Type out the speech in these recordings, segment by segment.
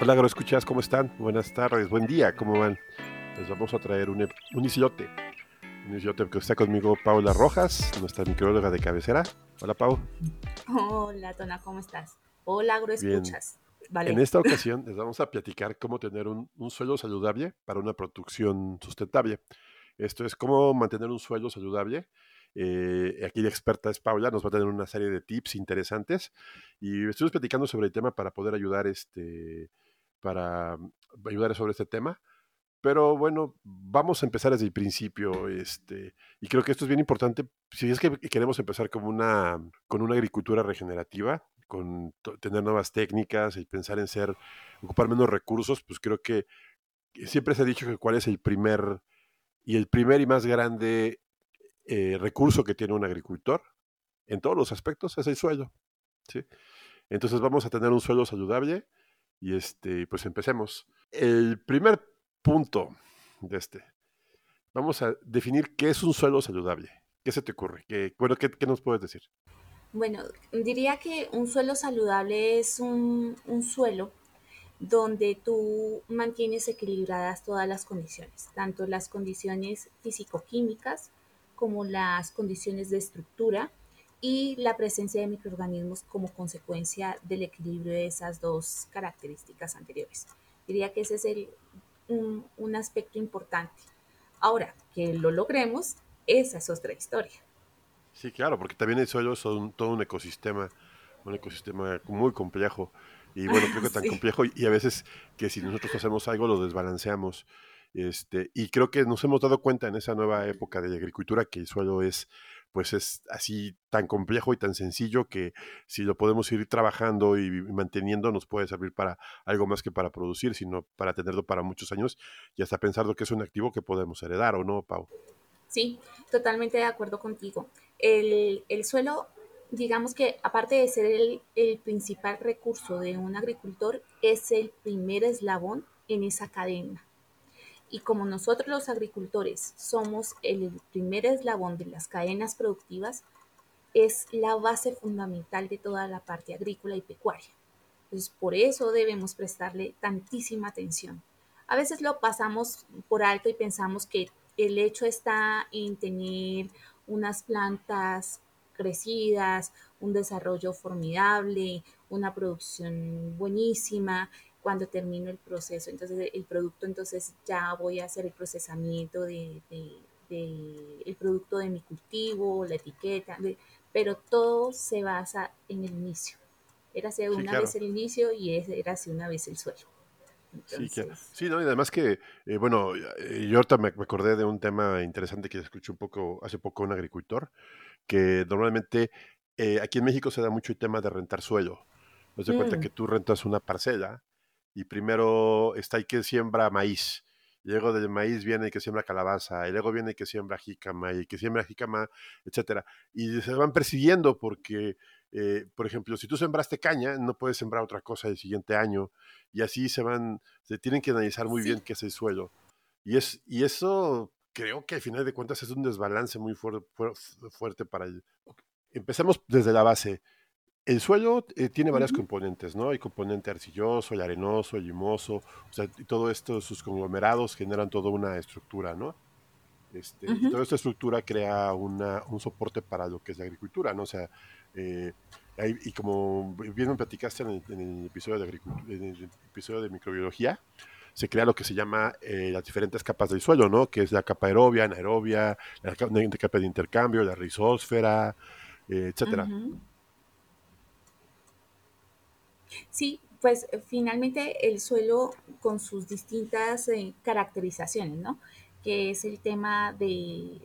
Hola, agroescuchas, ¿cómo están? Buenas tardes, buen día, ¿cómo van? Les vamos a traer un, un islote. Un islote que está conmigo Paula Rojas, nuestra micróloga de cabecera. Hola, Pau. Hola, Tona, ¿cómo estás? Hola, agroescuchas. Vale. En esta ocasión les vamos a platicar cómo tener un, un suelo saludable para una producción sustentable. Esto es cómo mantener un suelo saludable eh, aquí la experta es Paula, nos va a tener una serie de tips interesantes y estuvimos platicando sobre el tema para poder ayudar este, para ayudar sobre este tema. Pero bueno, vamos a empezar desde el principio, este, y creo que esto es bien importante. Si es que queremos empezar como una, con una agricultura regenerativa, con tener nuevas técnicas y pensar en ser, ocupar menos recursos, pues creo que siempre se ha dicho que cuál es el primer y el primer y más grande eh, recurso que tiene un agricultor en todos los aspectos es el suelo. ¿sí? Entonces vamos a tener un suelo saludable y este, pues empecemos. El primer punto de este, vamos a definir qué es un suelo saludable. ¿Qué se te ocurre? ¿Qué, bueno, ¿qué, nos puedes decir? Bueno, diría que un suelo saludable es un, un suelo donde tú mantienes equilibradas todas las condiciones, tanto las condiciones físico-químicas como las condiciones de estructura y la presencia de microorganismos como consecuencia del equilibrio de esas dos características anteriores. Diría que ese es el, un, aspecto importante. Ahora, que lo logremos, esa es otra historia. Sí, claro, porque también el suelo es todo un ecosistema, un ecosistema muy complejo. Y bueno, creo que tan complejo y a veces que si nosotros hacemos algo lo desbalanceamos. Este, y creo que nos hemos dado cuenta en esa nueva época de agricultura que el suelo es pues es así tan complejo y tan sencillo que si lo podemos ir trabajando y manteniendo nos puede servir para algo más que para producir, sino para tenerlo para muchos años y hasta pensando que es un activo que podemos heredar o no, Pau. Sí, totalmente de acuerdo contigo. El, el suelo, digamos que aparte de ser el, el principal recurso de un agricultor, es el primer eslabón en esa cadena y como nosotros los agricultores somos el primer eslabón de las cadenas productivas, es la base fundamental de toda la parte agrícola y pecuaria. Entonces, por eso debemos prestarle tantísima atención. A veces lo pasamos por alto y pensamos que el hecho está en tener unas plantas crecidas, un desarrollo formidable, una producción buenísima cuando termino el proceso. Entonces el producto, entonces ya voy a hacer el procesamiento de, el producto de mi cultivo, la etiqueta, pero todo se basa en el inicio. Era hace una vez el inicio y era hace una vez el suelo. sí, sí ¿no? y además que, eh, bueno, eh, yo ahorita me, acordé de un tema interesante que escuché un poco, hace poco un agricultor, que normalmente eh, aquí en México se da mucho el tema de rentar suelo. De cuenta mm. que tú rentas una parcela y primero está el que siembra maíz, y luego del maíz viene el que siembra calabaza, y luego viene el que siembra jícama, y el que siembra jícama, etcétera. Y se van persiguiendo porque, eh, por ejemplo, si tú sembraste caña, no puedes sembrar otra cosa el siguiente año, y así se van, se tienen que analizar muy bien qué es el suelo. Y, es, y eso creo que al final de cuentas es un desbalance muy fuerte para el... Empecemos desde la base. El suelo eh, tiene varias componentes, ¿no? Hay componente arcilloso, el arenoso, el limoso, o sea, y todo esto, sus conglomerados generan toda una estructura, ¿no? Este, y toda esta estructura crea una, un soporte para lo que es la agricultura, ¿no? O sea, eh, y como bien me platicaste en el, episodio, de en el episodio de microbiología, se crea lo que se llama eh, las diferentes capas del suelo, ¿no? Que es la capa aerobia, anaerobia, la capa de intercambio, la rizósfera, etcétera. Sí, pues eh, finalmente el suelo con sus distintas eh, caracterizaciones, ¿no? Que es el tema de,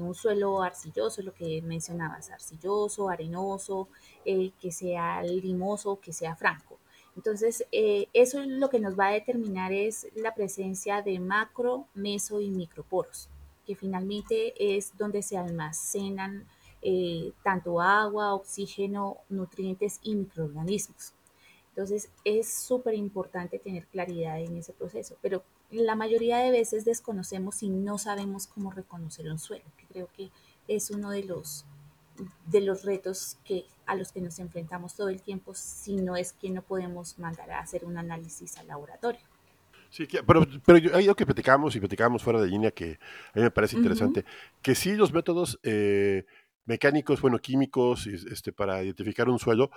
un suelo arcilloso, lo que mencionabas, arcilloso, arenoso, eh, que sea limoso, que sea franco. Entonces, eso es lo que nos va a determinar es la presencia de macro, meso y microporos, que finalmente es donde se almacenan tanto agua, oxígeno, nutrientes y microorganismos. Entonces es súper importante tener claridad en ese proceso, pero la mayoría de veces desconocemos y no sabemos cómo reconocer un suelo, que creo que es uno de los, de los retos que a los que nos enfrentamos todo el tiempo si no es que no podemos mandar a hacer un análisis al laboratorio. Sí, pero, pero hay algo que platicamos y platicamos fuera de línea que a mí me parece interesante, que sí los métodos eh, mecánicos, bueno, químicos, este, para identificar un suelo,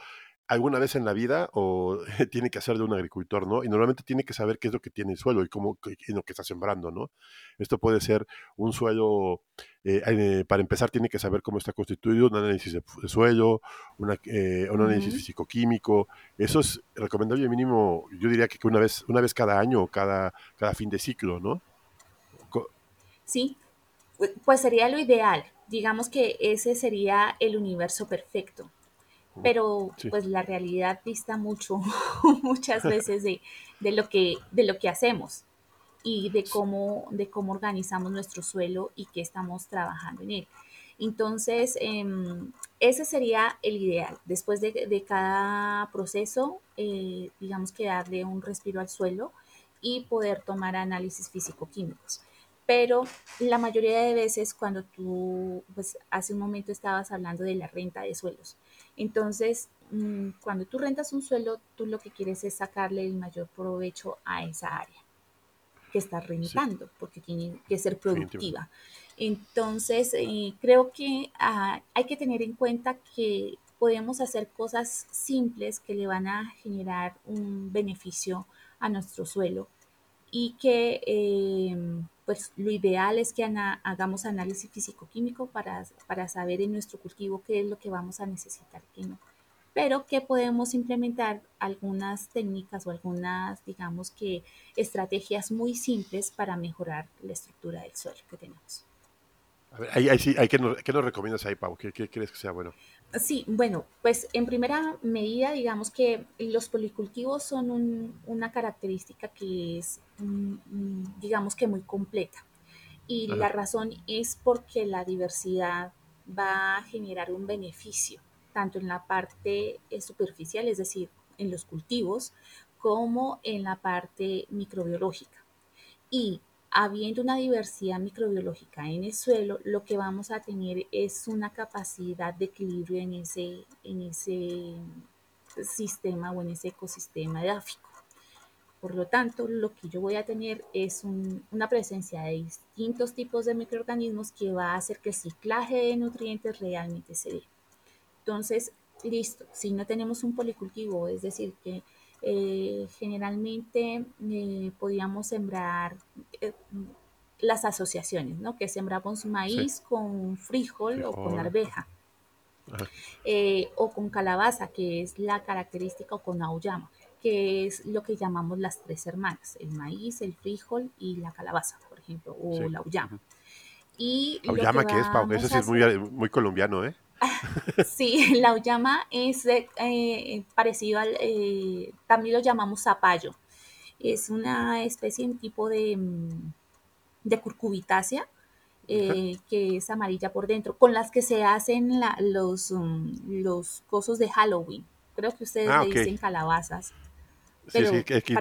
alguna vez en la vida o tiene que hacer de un agricultor, ¿no? Y normalmente tiene que saber qué es lo que tiene el suelo y cómo y lo que está sembrando, ¿no? Esto puede ser un suelo, eh, eh, para empezar tiene que saber cómo está constituido, un análisis de, suelo, una, eh, un análisis físico-químico. Eso es recomendable mínimo, yo diría que una vez, una vez cada año o cada, cada fin de ciclo, ¿no? Sí, pues sería lo ideal. Digamos que ese sería el universo perfecto pero pues la realidad dista mucho, muchas veces de, lo que, de lo que hacemos y de cómo, de cómo organizamos nuestro suelo y qué estamos trabajando en él. Entonces, em, ese sería el ideal. Después de, cada proceso, eh, digamos que darle un respiro al suelo y poder tomar análisis físico-químicos. Pero la mayoría de veces cuando tú, pues hace un momento estabas hablando de la renta de suelos, entonces, mm, cuando tú rentas un suelo, tú lo que quieres es sacarle el mayor provecho a esa área que estás rentando, porque tiene que ser productiva. Entonces, eh, creo que ah, hay que tener en cuenta que podemos hacer cosas simples que le van a generar un beneficio a nuestro suelo y que em, pues lo ideal es que hagamos análisis físico-químico para, para saber en nuestro cultivo qué es lo que vamos a necesitar, qué no. Pero que podemos implementar algunas técnicas o algunas, digamos que, estrategias muy simples para mejorar la estructura del suelo que tenemos. A ver, ahí, sí, ¿qué, nos, ¿qué, nos, recomiendas ahí, Pau? ¿Qué, ¿Qué, crees que sea bueno? Sí, bueno, pues en primera medida, digamos que los policultivos son una característica que es, digamos que muy completa. Y la razón es porque la diversidad va a generar un beneficio, tanto en la parte eh, superficial, es decir, en los cultivos, como en la parte microbiológica. Y habiendo una diversidad microbiológica en el suelo, lo que vamos a tener es una capacidad de equilibrio en ese, en ese sistema o en ese ecosistema edáfico. Por lo tanto, lo que yo voy a tener es una presencia de distintos tipos de microorganismos que va a hacer que el ciclaje de nutrientes realmente se dé. Entonces, listo, si no tenemos un policultivo, es decir, que eh, generalmente eh, podíamos sembrar eh, las asociaciones, ¿no? Que sembramos maíz con frijol, o con arveja. o con calabaza, que es la característica, o con auyama, que es lo que llamamos las tres hermanas, el maíz, el frijol y la calabaza, por ejemplo, o la auyama. Y auyama, que, es, Pau? Eso sí es muy, muy colombiano, ¿eh? Sí, la uyama es eh, parecido al, eh, también lo llamamos zapallo. Es una especie, un tipo de, mm, de curcubitácea eh, que es amarilla por dentro, con las que se hacen los, mm, los cosos de Halloween. Creo que ustedes ah, le dicen calabazas. Sí, sí, aquí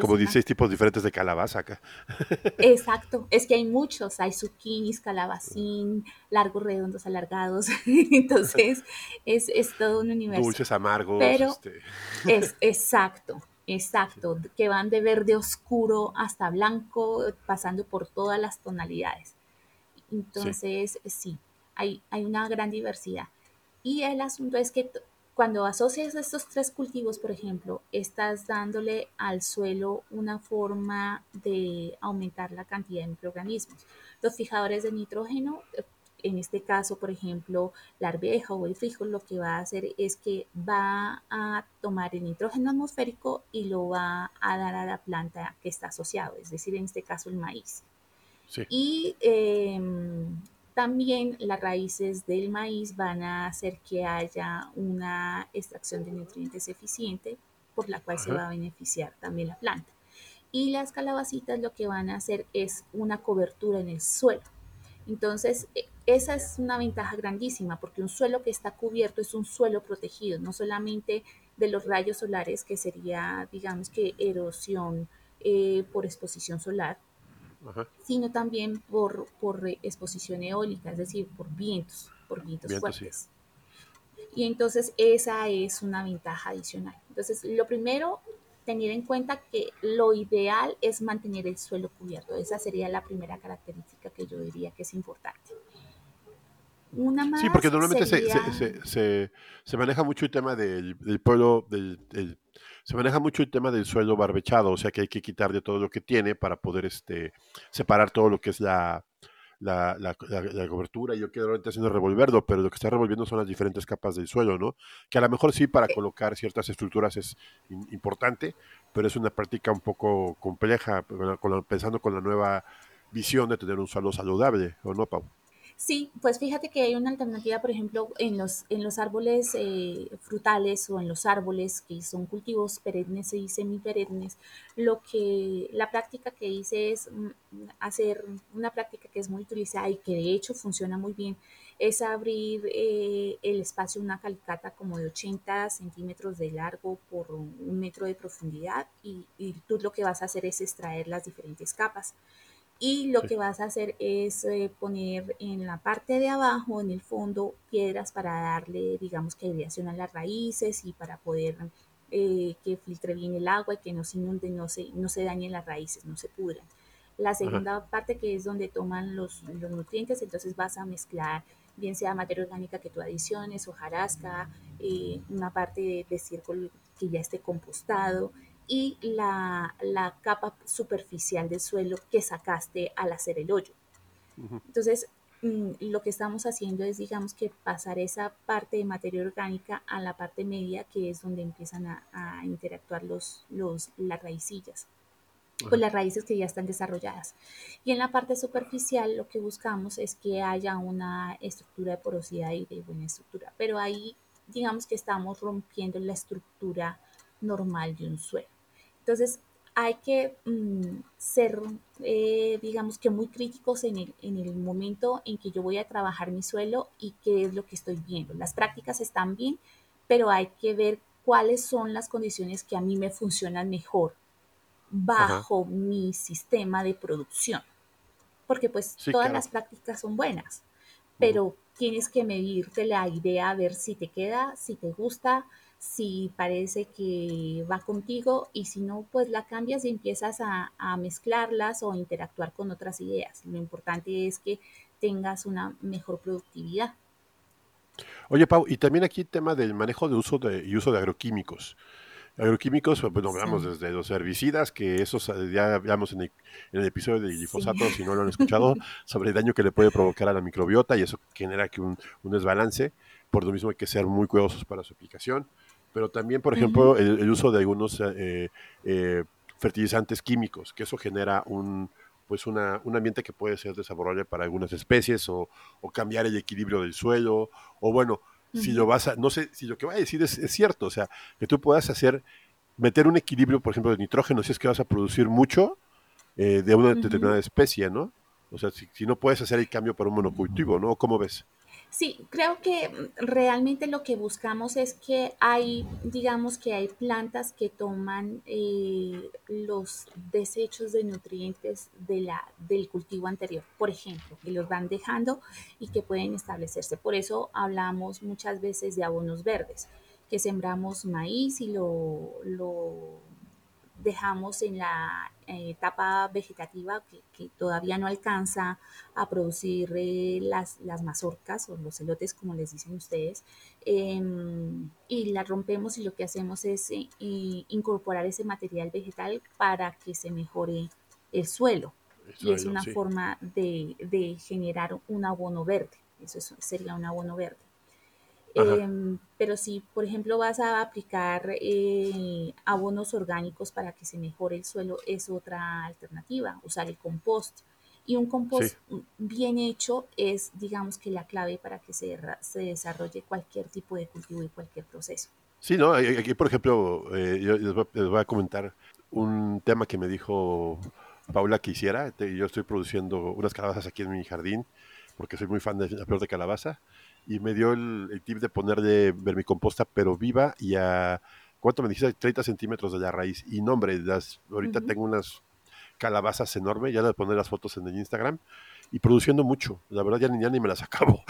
como 16 tipos diferentes de calabaza acá. Exacto, es que hay muchos, hay zucchinis, calabacín, largos, redondos, alargados, entonces es, es, todo un universo. Dulces, amargos. Pero este. es exacto, exacto, que van de verde oscuro hasta blanco, pasando por todas las tonalidades. Entonces, sí, hay, hay una gran diversidad. Y el asunto es que cuando asocias estos tres cultivos, por ejemplo, estás dándole al suelo una forma de aumentar la cantidad de microorganismos. Los fijadores de nitrógeno, en este caso, por ejemplo, la arveja o el frijol, lo que va a hacer es que va a tomar el nitrógeno atmosférico y lo va a dar a la planta que está asociado, es decir, en este caso el maíz. Y em, también las raíces del maíz van a hacer que haya una extracción de nutrientes eficiente, por la cual se va a beneficiar también la planta. Y las calabacitas lo que van a hacer es una cobertura en el suelo. Entonces, e, esa es una ventaja grandísima, porque un suelo que está cubierto es un suelo protegido, no solamente de los rayos solares, que sería, digamos que, erosión eh, por exposición solar, sino también por, por exposición eólica, es decir, por vientos, por vientos, fuertes. Y entonces esa es una ventaja adicional. Entonces, lo primero, tener en cuenta que lo ideal es mantener el suelo cubierto. Esa sería la primera característica que yo diría que es importante. Una más sí, porque normalmente se, se, maneja mucho el tema del, del pueblo, del, se maneja mucho el tema del suelo barbechado, o sea que hay que quitar de todo lo que tiene para poder este, separar todo lo que es la, la, la, cobertura. Yo quiero ahorita haciendo revolverlo, pero lo que está revolviendo son las diferentes capas del suelo, ¿no? Que a lo mejor sí para colocar ciertas estructuras es importante, pero es una práctica un poco compleja, pensando con la nueva visión de tener un suelo saludable, ¿o no, Pau? Sí, pues fíjate que hay una alternativa, por ejemplo, en los, en los árboles eh, frutales o en los árboles que son cultivos perennes y semiperennes, lo que la práctica que hice es mm, hacer una práctica que es muy utilizada y que de hecho funciona muy bien, es abrir eh, el espacio, una calicata como de 80 centímetros de largo por un metro de profundidad y, y tú lo que vas a hacer es extraer las diferentes capas y lo que vas a hacer es eh, poner en la parte de abajo, en el fondo, piedras para darle, digamos, que aireación a las raíces y para poder eh, que filtre bien el agua y que no se inunde, no se, no se dañen las raíces, no se pudran. La segunda parte que es donde toman los, los, nutrientes, entonces vas a mezclar bien sea materia orgánica que tú adiciones, hojarasca, eh, una parte de, de círculo que ya esté compostado, y la, capa superficial del suelo que sacaste al hacer el hoyo. Entonces, mm, lo que estamos haciendo es, digamos, que pasar esa parte de materia orgánica a la parte media, que es donde empiezan a, interactuar los, los, las raicillas, con las raíces que ya están desarrolladas. Y en la parte superficial lo que buscamos es que haya una estructura de porosidad y de buena estructura, pero ahí digamos que estamos rompiendo la estructura normal de un suelo. Entonces, hay que mm, ser, eh, digamos que muy críticos en el, en el momento en que yo voy a trabajar mi suelo y qué es lo que estoy viendo. Las prácticas están bien, pero hay que ver cuáles son las condiciones que a mí me funcionan mejor bajo mi sistema de producción. Porque pues todas las prácticas son buenas, pero tienes que medirte la idea a ver si te queda, si te gusta, si parece que va contigo y si no, pues la cambias y empiezas a, mezclarlas o interactuar con otras ideas. Lo importante es que tengas una mejor productividad. Oye, Pau, y también aquí el tema del manejo de uso de, y uso de agroquímicos. Agroquímicos, bueno, hablamos desde los herbicidas, que esos ya hablamos en el, episodio de glifosato, si no lo han escuchado, sobre el daño que le puede provocar a la microbiota y eso genera que un, un desbalance. Por lo mismo hay que ser muy cuidadosos para su aplicación. Pero también, por ejemplo, el, uso de algunos eh, eh, fertilizantes químicos, que eso genera un pues una, un ambiente que puede ser desfavorable para algunas especies o, cambiar el equilibrio del suelo, o bueno, si lo vas a, no sé, si lo que voy a decir es, cierto, o sea, que tú puedas hacer, meter un equilibrio, por ejemplo, de nitrógeno, si es que vas a producir mucho eh, de una determinada especie, ¿no? O sea, si, si, no puedes hacer el cambio para un monocultivo, ¿no? ¿Cómo ves? Sí, creo que mm, realmente lo que buscamos es que hay, digamos que hay plantas que toman eh, los desechos de nutrientes de la, del cultivo anterior, por ejemplo, que los van dejando y que pueden establecerse. Por eso hablamos muchas veces de abonos verdes, que sembramos maíz y lo, lo dejamos en la etapa vegetativa que, todavía no alcanza a producir eh, las, las, mazorcas o los elotes, como les dicen ustedes, em, y la rompemos y lo que hacemos es eh, incorporar ese material vegetal para que se mejore el suelo. y es una forma de, de, generar un abono verde. Eso sería un abono verde. Em, pero si, por ejemplo, vas a aplicar eh, abonos orgánicos para que se mejore el suelo, es otra alternativa, usar el compost. Y un compost bien hecho es, digamos, que la clave para que se, se, desarrolle cualquier tipo de cultivo y cualquier proceso. Sí, ¿no? Aquí, por ejemplo, eh, yo les voy, a comentar un tema que me dijo Paula que hiciera. Yo estoy produciendo unas calabazas aquí en mi jardín porque soy muy fan de la flor de calabaza y me dio el, tip de ponerle vermicomposta, pero viva y a, ¿cuánto me dijiste? 30 centímetros de la raíz. Y no, hombre, las, ahorita tengo unas calabazas enormes, ya de poner las fotos en el Instagram, y produciendo mucho. La verdad ya ni, ya ni me las acabo.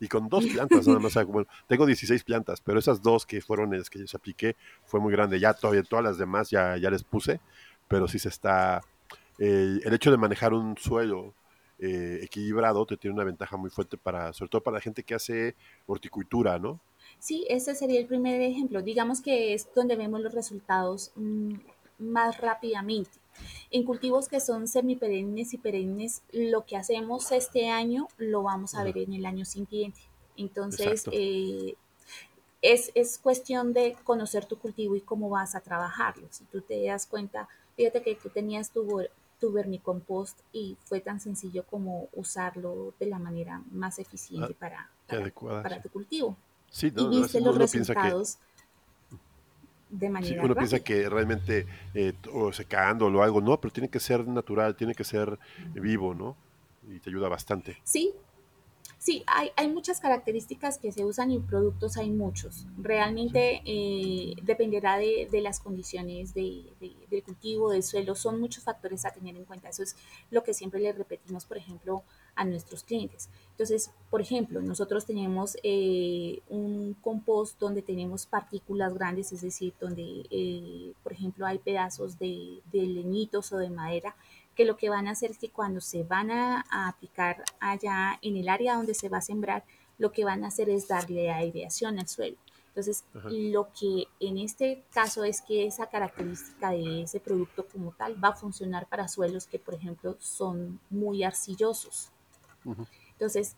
y con dos plantas nada más. Bueno, tengo 16 plantas, pero esas dos que fueron las que yo apliqué fue muy grande. Ya todavía todas las demás ya, ya les puse, pero sí se está... el hecho de manejar un suelo eh, equilibrado te tiene una ventaja muy fuerte para, sobre todo para la gente que hace horticultura, ¿no? Sí, ese sería el primer ejemplo. Digamos que es donde vemos los resultados mm, más rápidamente. En cultivos que son semiperennes y perennes, lo que hacemos este año lo vamos a ver en el año siguiente. Entonces, eh, es, es, cuestión de conocer tu cultivo y cómo vas a trabajarlo. Si tú te das cuenta, fíjate que tú tenías tu, tu vermicompost y fue tan sencillo como usarlo de la manera más eficiente ah, para, para, tu cultivo. Sí, y viste los resultados de manera uno piensa que realmente eh, o secándolo o algo, no, pero tiene que ser natural, tiene que ser vivo, ¿no? Y te ayuda bastante. Sí, Sí, hay, hay, muchas características que se usan y productos hay muchos. Realmente eh, dependerá de, de, las condiciones de, del cultivo, del suelo. Son muchos factores a tener en cuenta. Eso es lo que siempre le repetimos, por ejemplo, a nuestros clientes. Entonces, por ejemplo, nosotros tenemos eh, un compost donde tenemos partículas grandes, es decir, donde, eh, por ejemplo, hay pedazos de, de leñitos o de madera que lo que van a hacer es que cuando se van a, aplicar allá en el área donde se va a sembrar, lo que van a hacer es darle aireación al suelo. Entonces, lo que en este caso es que esa característica de ese producto como tal va a funcionar para suelos que, por ejemplo, son muy arcillosos. Entonces,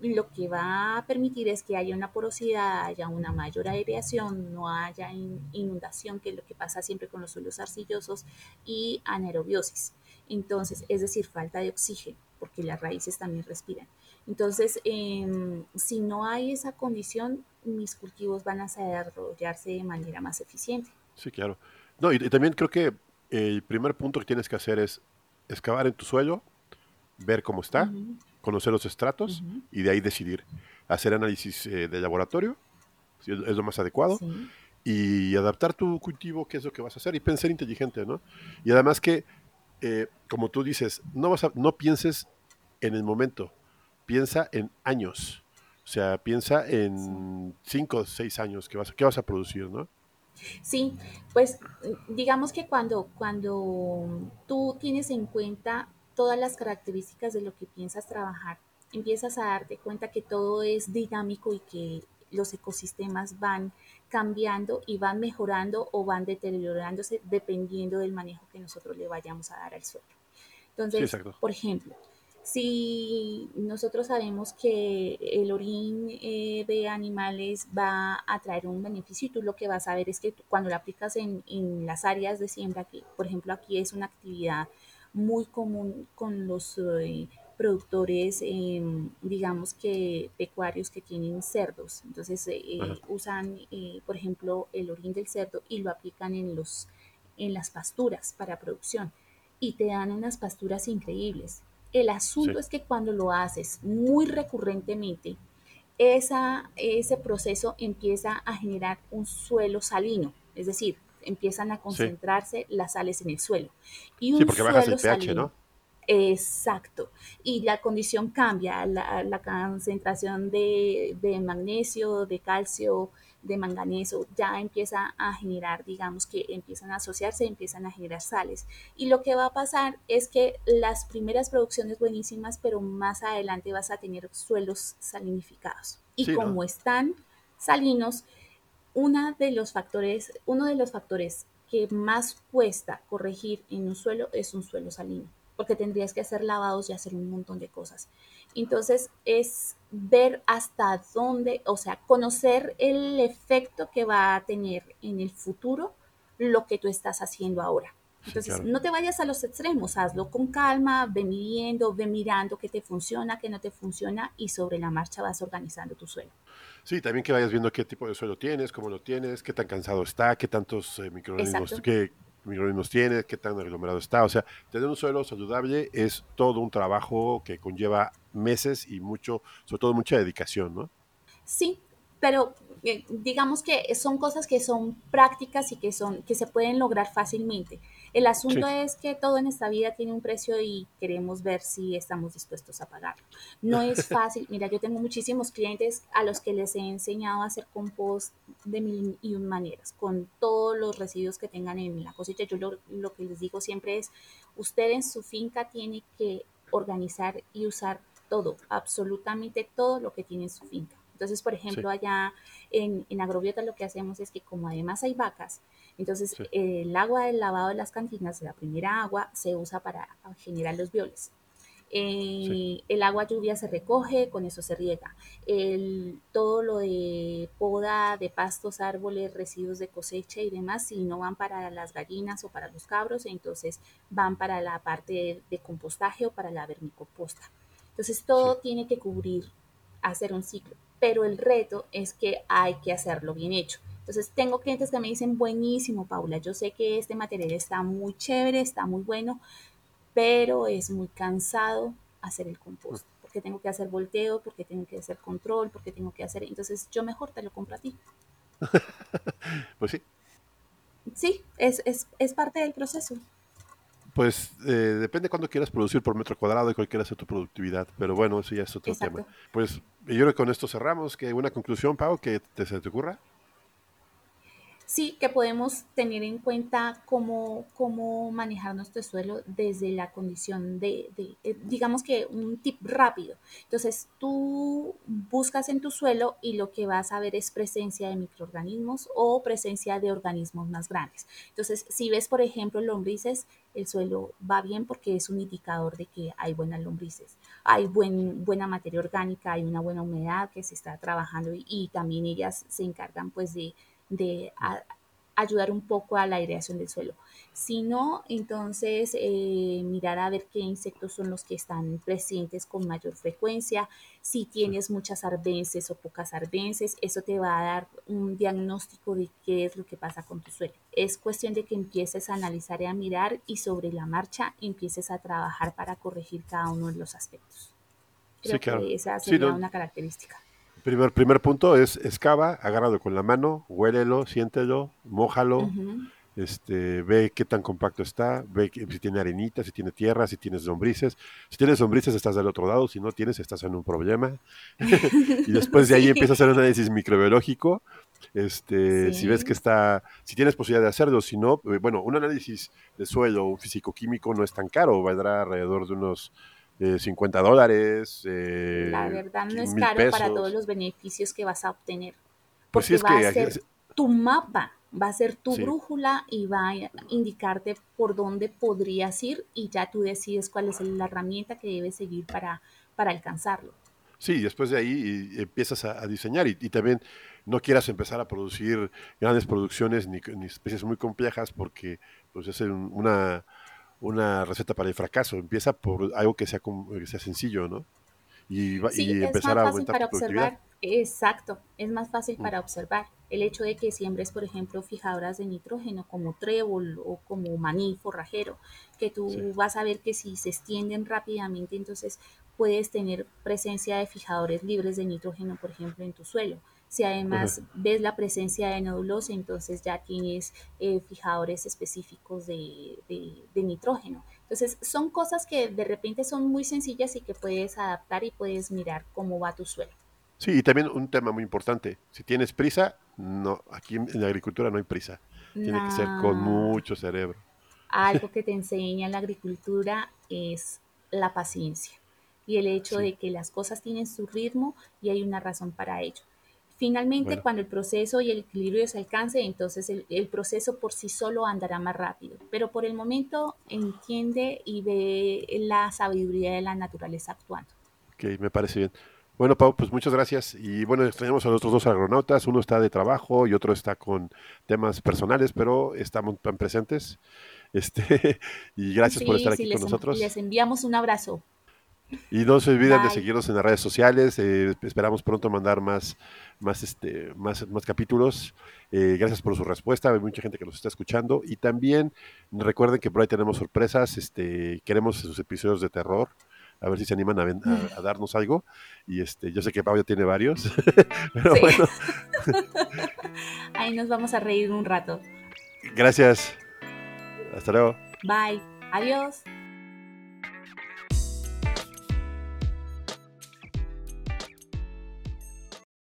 lo que va a permitir es que haya una porosidad, haya una mayor aireación, no haya inundación, que es lo que pasa siempre con los suelos arcillosos, y anaerobiosis. Entonces, es decir, falta de oxígeno, porque las raíces también respiran. Entonces, em, si no hay esa condición, mis cultivos van a desarrollarse de manera más eficiente. Sí, claro. No, y, también creo que el primer punto que tienes que hacer es excavar en tu suelo, ver cómo está, conocer los estratos y de ahí decidir. Hacer análisis eh, de laboratorio, si es, lo más adecuado, y adaptar tu cultivo, qué es lo que vas a hacer, y pensar inteligente, ¿no? Y además que eh, como tú dices, no, vas a, no pienses en el momento, piensa en años. O sea, piensa en cinco o seis años que vas, que vas a producir, ¿no? Sí, pues digamos que cuando, cuando tú tienes en cuenta todas las características de lo que piensas trabajar, empiezas a darte cuenta que todo es dinámico y que los ecosistemas van cambiando y van mejorando o van deteriorándose dependiendo del manejo que nosotros le vayamos a dar al suelo. Entonces, por ejemplo, si nosotros sabemos que el orín eh, de animales va a traer un beneficio y tú lo que vas a ver es que cuando lo aplicas en, en las áreas de siembra, que por ejemplo aquí es una actividad muy común con los eh, productores, em, digamos que pecuarios que tienen cerdos. Entonces eh, eh, usan, eh, por ejemplo, el orín del cerdo y lo aplican en, los, en las pasturas para producción y te dan unas pasturas increíbles. El asunto es que cuando lo haces muy recurrentemente, esa, ese proceso empieza a generar un suelo salino, es decir, empiezan a concentrarse las sales en el suelo. Y un sí, porque bajas el pH, ¿no? Exacto. Y la condición cambia, la, concentración de, magnesio, de calcio, de manganeso, ya empieza a generar, digamos que empiezan a asociarse, empiezan a generar sales. Y lo que va a pasar es que las primeras producciones buenísimas, pero más adelante vas a tener suelos salinificados. Y como están salinos, una de los factores, uno de los factores que más cuesta corregir en un suelo es un suelo salino porque tendrías que hacer lavados y hacer un montón de cosas. Entonces es ver hasta dónde, o sea, conocer el efecto que va a tener en el futuro lo que tú estás haciendo ahora. Entonces, no te vayas a los extremos, hazlo con calma, ve midiendo, ve mirando qué te funciona, qué no te funciona y sobre la marcha vas organizando tu suelo. Sí, también que vayas viendo qué tipo de suelo tienes, cómo lo tienes, qué tan cansado está, qué tantos eh, microorganismos, qué, microorganismos tiene, qué tan aglomerado está. O sea, tener un suelo saludable es todo un trabajo que conlleva meses y mucho, sobre todo mucha dedicación, ¿no? Sí, pero eh, digamos que son cosas que son prácticas y que, son, que se pueden lograr fácilmente. El asunto es que todo en esta vida tiene un precio y queremos ver si estamos dispuestos a pagarlo. No es fácil. Mira, yo tengo muchísimos clientes a los que les he enseñado a hacer compost de mil y un maneras, con todos los residuos que tengan en la cosecha. Yo lo, lo que les digo siempre es, usted en su finca tiene que organizar y usar todo, absolutamente todo lo que tiene en su finca. Entonces, por ejemplo, allá en, en, Agrobiota lo que hacemos es que como además hay vacas, entonces el agua del lavado de las cantinas, la primera agua, se usa para generar los violes. Eh, el agua lluvia se recoge, con eso se riega. El, todo lo de poda de pastos, árboles, residuos de cosecha y demás, si no van para las gallinas o para los cabros, entonces van para la parte de, compostaje o para la vermicomposta. Entonces todo tiene que cubrir, hacer un ciclo pero el reto es que hay que hacerlo bien hecho. Entonces, tengo clientes que me dicen, buenísimo, Paula, yo sé que este material está muy chévere, está muy bueno, pero es muy cansado hacer el compost, porque tengo que hacer volteo, porque tengo que hacer control, porque tengo que hacer, entonces yo mejor te lo compro a ti. pues sí. Sí, es, es, es parte del proceso. Pues eh, depende cuándo quieras producir por metro cuadrado y cuál quiera ser tu productividad. Pero bueno, eso ya es otro tema. Pues yo creo que con esto cerramos. ¿Que ¿Una conclusión, Pau, que te, se te ocurra? Sí que podemos tener en cuenta cómo, cómo manejar nuestro suelo desde la condición de, eh, digamos que un tip rápido. Entonces, tú buscas en tu suelo y lo que vas a ver es presencia de microorganismos o presencia de organismos más grandes. Entonces, si ves, por ejemplo, lombrices, el suelo va bien porque es un indicador de que hay buenas lombrices, hay buen, buena materia orgánica, hay una buena humedad que se está trabajando y, y también ellas se encargan pues de de ayudar un poco a la aireación del suelo. Si no, entonces eh, mirar a ver qué insectos son los que están presentes con mayor frecuencia. Si tienes muchas arbences o pocas arbences, eso te va a dar un diagnóstico de qué es lo que pasa con tu suelo. Es cuestión de que empieces a analizar y a mirar y sobre la marcha empieces a trabajar para corregir cada uno de los aspectos. Creo que esa sería una característica. Primer, primer punto es excava, agárralo con la mano, huélelo, siéntelo, mójalo, este, ve qué tan compacto está, ve si tiene arenita, si tiene tierra, si tienes lombrices. Si tienes lombrices estás del otro lado, si no tienes estás en un problema. y después de ahí empieza a hacer un análisis microbiológico. Este, si ves que está, si tienes posibilidad de hacerlo, si no, eh, bueno, un análisis de suelo, un físico-químico no es tan caro, valdrá alrededor de unos 50 dólares. Eh, la verdad no es caro para todos los beneficios que vas a obtener. Pues porque va a ser tu mapa, va a ser tu brújula y va a indicarte por dónde podrías ir y ya tú decides cuál es la herramienta que debes seguir para, para alcanzarlo. Sí, después de ahí empiezas a, diseñar y, también no quieras empezar a producir grandes producciones ni, ni especies muy complejas porque pues es una una receta para el fracaso. Empieza por algo que sea, que sea sencillo, ¿no? Y, empezar a aumentar para observar. Exacto, es más fácil mm. para observar. El hecho de que siembres, por ejemplo, fijadoras de nitrógeno como trébol o como maní forrajero, que tú vas a ver que si se extienden rápidamente, entonces puedes tener presencia de fijadores libres de nitrógeno, por ejemplo, en tu suelo. Si además ves la presencia de nódulos, entonces ya tienes eh, fijadores específicos de, nitrógeno. Entonces son cosas que de repente son muy sencillas y que puedes adaptar y puedes mirar cómo va tu suelo. Sí, y también un tema muy importante, si tienes prisa, no, aquí en la agricultura no hay prisa, tiene que ser con mucho cerebro. Algo que te enseña la agricultura es la paciencia y el hecho de que las cosas tienen su ritmo y hay una razón para ello. Finalmente, cuando el proceso y el equilibrio se alcance, entonces el, proceso por sí solo andará más rápido. Pero por el momento entiende y ve la sabiduría de la naturaleza actuando. Ok, me parece bien. Bueno, Pau, pues muchas gracias. Y bueno, tenemos a los otros dos agronautas. Uno está de trabajo y otro está con temas personales, pero estamos tan presentes. Este, y gracias por estar aquí con nosotros. Les enviamos un abrazo. Y no se olviden de seguirnos en las redes sociales. Eh, esperamos pronto mandar más, más, este, más, más capítulos. Eh, gracias por su respuesta. Hay mucha gente que nos está escuchando. Y también recuerden que por ahí tenemos sorpresas. Este, queremos sus episodios de terror. a ver si se animan a, darnos algo. Y este, yo sé que ya tiene varios, pero bueno. Ahí nos vamos a reír un rato. Gracias. Hasta luego. Bye. Adiós.